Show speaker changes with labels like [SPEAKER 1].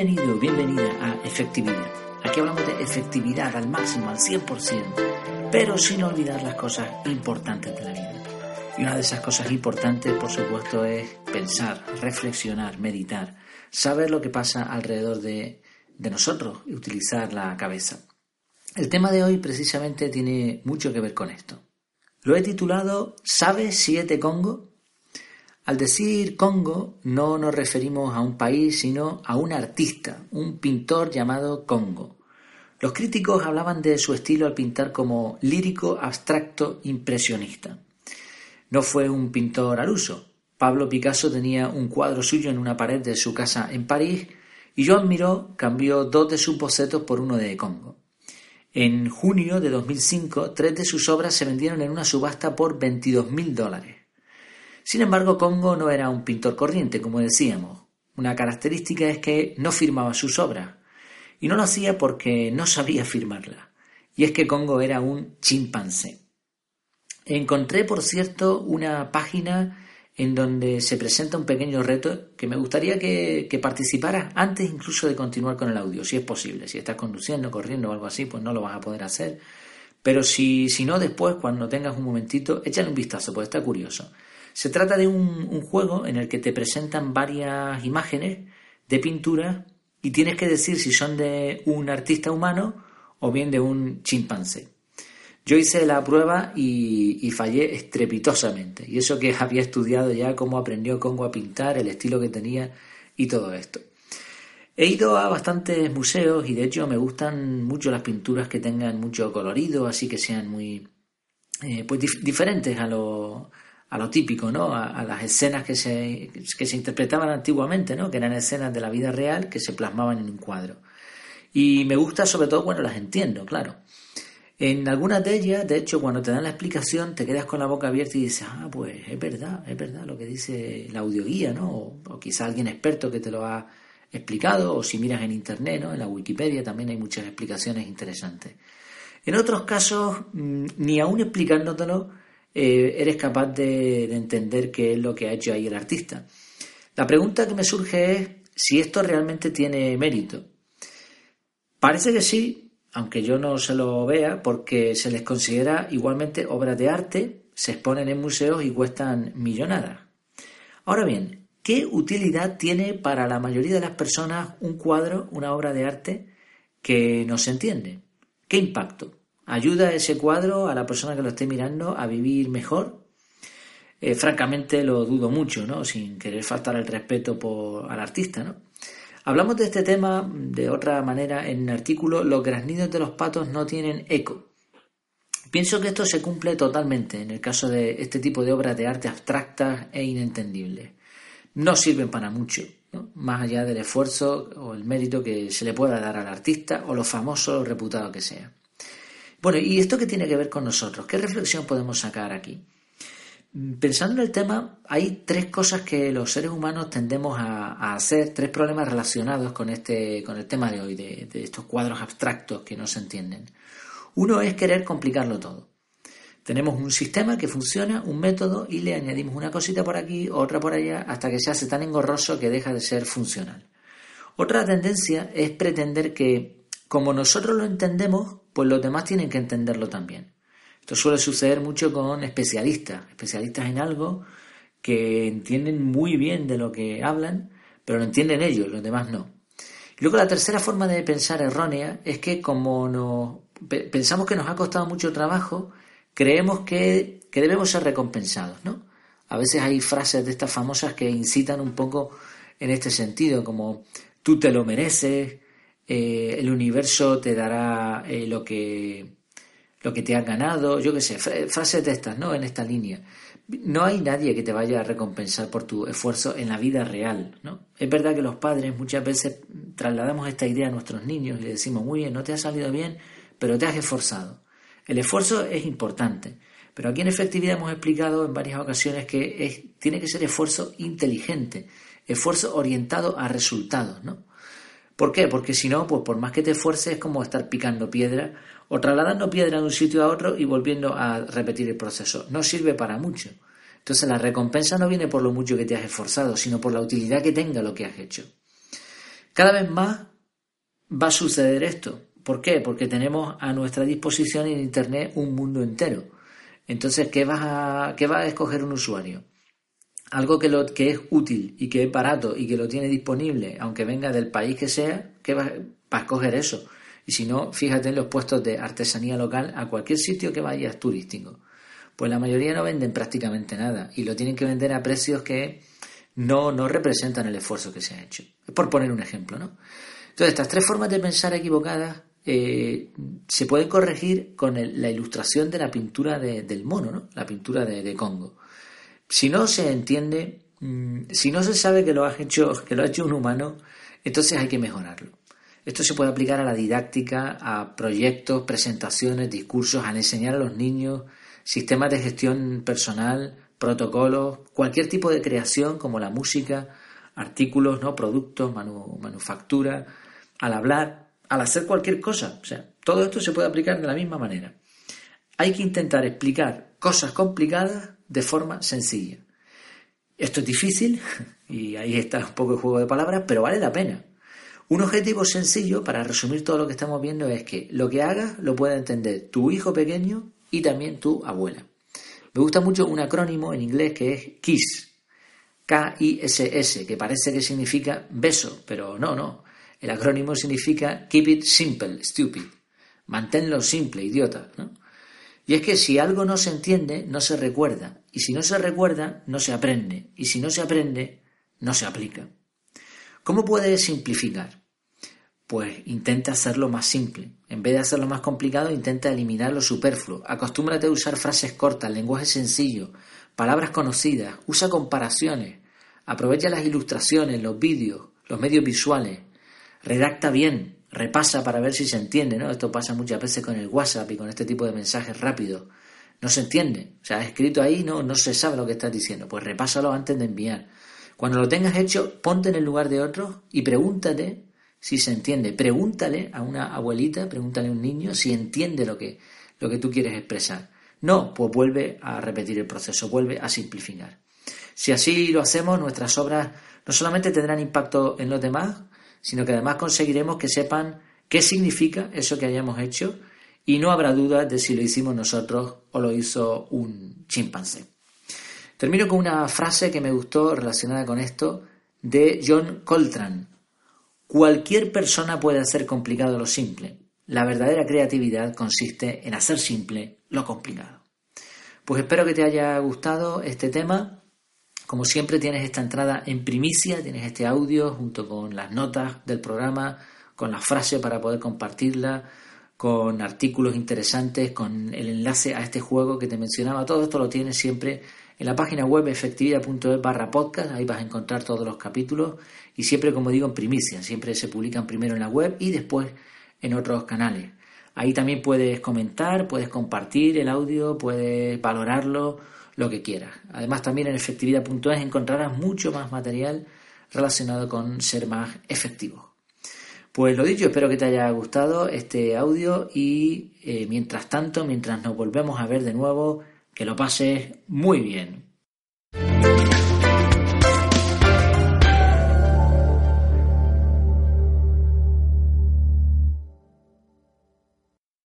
[SPEAKER 1] Bienvenido, bienvenida a Efectividad. Aquí hablamos de efectividad al máximo, al 100%, pero sin olvidar las cosas importantes de la vida. Y una de esas cosas importantes, por supuesto, es pensar, reflexionar, meditar, saber lo que pasa alrededor de, de nosotros y utilizar la cabeza. El tema de hoy precisamente tiene mucho que ver con esto. Lo he titulado ¿Sabes si de Congo? Al decir Congo no nos referimos a un país, sino a un artista, un pintor llamado Congo. Los críticos hablaban de su estilo al pintar como lírico, abstracto, impresionista. No fue un pintor al uso. Pablo Picasso tenía un cuadro suyo en una pared de su casa en París y Joan Miró cambió dos de sus bocetos por uno de Congo. En junio de 2005, tres de sus obras se vendieron en una subasta por 22.000 dólares. Sin embargo, Congo no era un pintor corriente, como decíamos. Una característica es que no firmaba sus obras. Y no lo hacía porque no sabía firmarla. Y es que Congo era un chimpancé. Encontré, por cierto, una página en donde se presenta un pequeño reto que me gustaría que, que, participaras antes incluso de continuar con el audio, si es posible. Si estás conduciendo, corriendo o algo así, pues no lo vas a poder hacer. Pero si, si no, después, cuando tengas un momentito, échale un vistazo, pues está curioso. Se trata de un, juego en el que te presentan varias imágenes de pintura y tienes que decir si son de un artista humano o bien de un chimpancé. Yo hice la prueba y, fallé estrepitosamente. Y eso que había estudiado ya cómo aprendió Congo a pintar, el estilo que tenía y todo esto. He ido a bastantes museos y de hecho me gustan mucho las pinturas que tengan mucho colorido, así que sean muy eh, pues diferentes a lo, a lo típico, ¿no? A, las escenas que se, que se interpretaban antiguamente, ¿no? Que eran escenas de la vida real que se plasmaban en un cuadro. Y me gusta sobre todo cuando las entiendo, claro. En algunas de ellas, de hecho, cuando te dan la explicación, te quedas con la boca abierta y dices, ah, pues es verdad, es verdad lo que dice la audioguía, ¿no? O, quizá alguien experto que te lo ha explicado, o si miras en internet, ¿no? En la Wikipedia también hay muchas explicaciones interesantes. En otros casos, mm, ni aún explicándotelo, eh, eres capaz de, de entender qué es lo que ha hecho ahí el artista. La pregunta que me surge es si esto realmente tiene mérito. Parece que sí, aunque yo no se lo vea, porque se les considera igualmente obras de arte, se exponen en museos y cuestan millonadas. Ahora bien, ¿qué utilidad tiene para la mayoría de las personas un cuadro, una obra de arte que no se entiende? ¿Qué impacto? ¿Ayuda ese cuadro a la persona que lo esté mirando a vivir mejor? Eh, francamente lo dudo mucho, ¿no? Sin querer faltar el respeto por, al artista, ¿no? Hablamos de este tema de otra manera en el artículo Los graznidos de los patos no tienen eco. Pienso que esto se cumple totalmente en el caso de este tipo de obras de arte abstractas e inentendibles. No sirven para mucho, más allá del esfuerzo o el mérito que se le pueda dar al artista o lo famoso o reputado que sea. Bueno, ¿y esto qué tiene que ver con nosotros? ¿Qué reflexión podemos sacar aquí? Pensando en el tema, hay tres cosas que los seres humanos tendemos a, hacer, tres problemas relacionados con, este, con el tema de hoy, de, estos cuadros abstractos que no se entienden. Uno es querer complicarlo todo. Tenemos un sistema que funciona, un método, y le añadimos una cosita por aquí, otra por allá, hasta que se hace tan engorroso que deja de ser funcional. Otra tendencia es pretender que, como nosotros lo entendemos, pues los demás tienen que entenderlo también. Esto suele suceder mucho con especialistas, especialistas en algo que entienden muy bien de lo que hablan, pero lo entienden ellos, los demás no. Y luego la tercera forma de pensar errónea es que como nos, pensamos que nos ha costado mucho trabajo, creemos que, debemos ser recompensados, ¿no? A veces hay frases de estas famosas que incitan un poco en este sentido, como tú te lo mereces, eh, el universo te dará eh, lo que lo que te has ganado, yo qué sé, frases de estas, ¿no? En esta línea. No hay nadie que te vaya a recompensar por tu esfuerzo en la vida real, ¿no? Es verdad que los padres muchas veces trasladamos esta idea a nuestros niños y le decimos, muy bien, no te ha salido bien, pero te has esforzado. El esfuerzo es importante, pero aquí en efectividad hemos explicado en varias ocasiones que tiene que ser esfuerzo inteligente, esfuerzo orientado a resultados, ¿no? ¿Por qué? Porque si no, pues por más que te esfuerces es como estar picando piedra o trasladando piedra de un sitio a otro y volviendo a repetir el proceso. No sirve para mucho. Entonces la recompensa no viene por lo mucho que te has esforzado, sino por la utilidad que tenga lo que has hecho. Cada vez más va a suceder esto. ¿Por qué? Porque tenemos a nuestra disposición en Internet un mundo entero. Entonces, ¿qué, a, qué va a escoger un usuario? Algo que, lo, que es útil y que es barato y que lo tiene disponible, aunque venga del país que sea, ¿qué va, a escoger eso? Y si no, fíjate en los puestos de artesanía local a cualquier sitio que vayas turístico. Pues la mayoría no venden prácticamente nada y lo tienen que vender a precios que no, no representan el esfuerzo que se ha hecho. Es por poner un ejemplo, ¿no? Entonces, estas tres formas de pensar equivocadas eh, se pueden corregir con la ilustración de la pintura del mono, ¿no? La pintura de, Congo. Si no se entiende, mm, si no se sabe que lo, ha hecho, que lo ha hecho un humano, entonces hay que mejorarlo. Esto se puede aplicar a la didáctica, a proyectos, presentaciones, discursos, al enseñar a los niños sistemas de gestión personal, protocolos, cualquier tipo de creación como la música, artículos, ¿no? productos, manufactura, al hablar, al hacer cualquier cosa. O sea, todo esto se puede aplicar de la misma manera. Hay que intentar explicar cosas complicadas de forma sencilla. Esto es difícil y ahí está un poco el juego de palabras, pero vale la pena. Un objetivo sencillo para resumir todo lo que estamos viendo es que lo que hagas lo pueda entender tu hijo pequeño y también tu abuela. Me gusta mucho un acrónimo en inglés que es KISS, K-I-S-S, que parece que significa beso, pero no, no. El acrónimo significa Keep it simple, stupid. Manténlo simple, idiota. Y es que si algo no se entiende, no se recuerda. Y si no se recuerda, no se aprende. Y si no se aprende, no se aplica. ¿Cómo puedes simplificar? Pues intenta hacerlo más simple. En vez de hacerlo más complicado, intenta eliminar lo superfluo. Acostúmbrate a usar frases cortas, lenguaje sencillo, palabras conocidas, usa comparaciones, aprovecha las ilustraciones, los vídeos, los medios visuales, redacta bien, repasa para ver si se entiende, ¿no? Esto pasa muchas veces con el WhatsApp y con este tipo de mensajes rápidos. No se entiende. O sea, escrito ahí no, no se sabe lo que estás diciendo. Pues repásalo antes de enviar. Cuando lo tengas hecho, ponte en el lugar de otros y pregúntate si se entiende. Pregúntale a una abuelita, pregúntale a un niño si entiende lo que, lo que tú quieres expresar. No, pues vuelve a repetir el proceso, vuelve a simplificar. Si así lo hacemos, nuestras obras no solamente tendrán impacto en los demás, sino que además conseguiremos que sepan qué significa eso que hayamos hecho y no habrá duda de si lo hicimos nosotros o lo hizo un chimpancé. Termino con una frase que me gustó relacionada con esto de John Coltrane, Cualquier persona puede hacer complicado lo simple. La verdadera creatividad consiste en hacer simple lo complicado. Pues espero que te haya gustado este tema. Como siempre tienes esta entrada en primicia, tienes este audio junto con las notas del programa, con la frase para poder compartirla, con artículos interesantes, con el enlace a este juego que te mencionaba. Todo esto lo tienes siempre en la página web efectividad.es barra podcast, ahí vas a encontrar todos los capítulos y siempre, como digo, en primicia, siempre se publican primero en la web y después en otros canales. Ahí también puedes comentar, puedes compartir el audio, puedes valorarlo, lo que quieras. Además, también en efectividad.es encontrarás mucho más material relacionado con ser más efectivo. Pues lo dicho, espero que te haya gustado este audio y eh, mientras tanto, mientras nos volvemos a ver de nuevo, que lo pases muy bien.